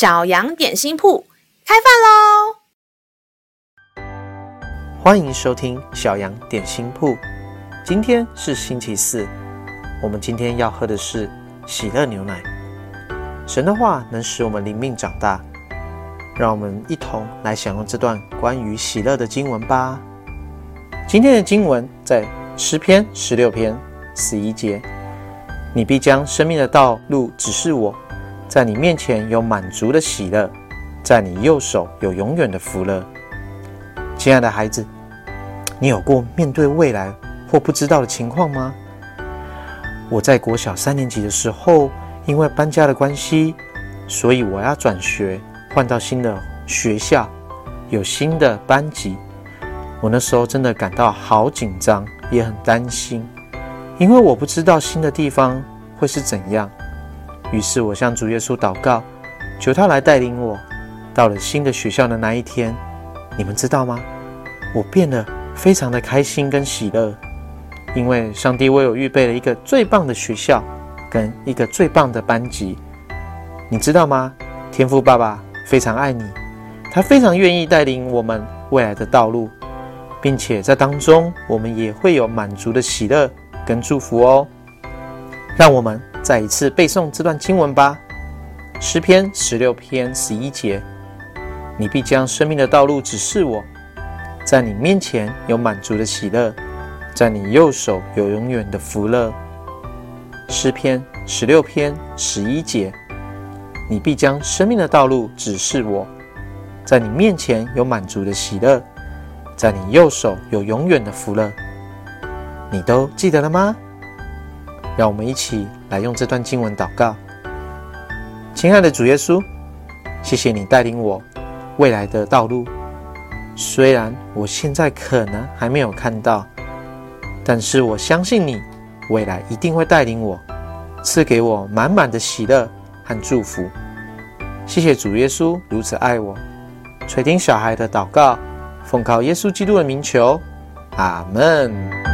小羊点心铺开饭喽！欢迎收听小羊点心铺。今天是星期四，我们今天要喝的是喜乐牛奶。神的话能使我们灵命长大，让我们一同来享用这段关于喜乐的经文吧。今天的经文在诗篇十六篇十一节：“你必将生命的道路指示我。”在你面前有满足的喜乐，在你右手有永远的福乐。亲爱的孩子，你有过面对未来或不知道的情况吗？我在国小三年级的时候，因为搬家的关系，所以我要转学，换到新的学校，有新的班级。我那时候真的感到好紧张，也很担心，因为我不知道新的地方会是怎样。于是我向主耶稣祷告，求他来带领我。到了新的学校的那一天，你们知道吗？我变得非常的开心跟喜乐，因为上帝为我预备了一个最棒的学校跟一个最棒的班级。你知道吗？天父爸爸非常爱你，他非常愿意带领我们未来的道路，并且在当中我们也会有满足的喜乐跟祝福哦。让我们。再一次背诵这段经文吧，《诗篇》十六篇十一节：“你必将生命的道路指示我，在你面前有满足的喜乐，在你右手有永远的福乐。”《诗篇》十六篇十一节：“你必将生命的道路指示我，在你面前有满足的喜乐，在你右手有永远的福乐。”你都记得了吗？让我们一起来用这段经文祷告。亲爱的主耶稣，谢谢你带领我未来的道路。虽然我现在可能还没有看到，但是我相信你未来一定会带领我，赐给我满满的喜乐和祝福。谢谢主耶稣如此爱我，垂听小孩的祷告，奉靠耶稣基督的名求，阿门。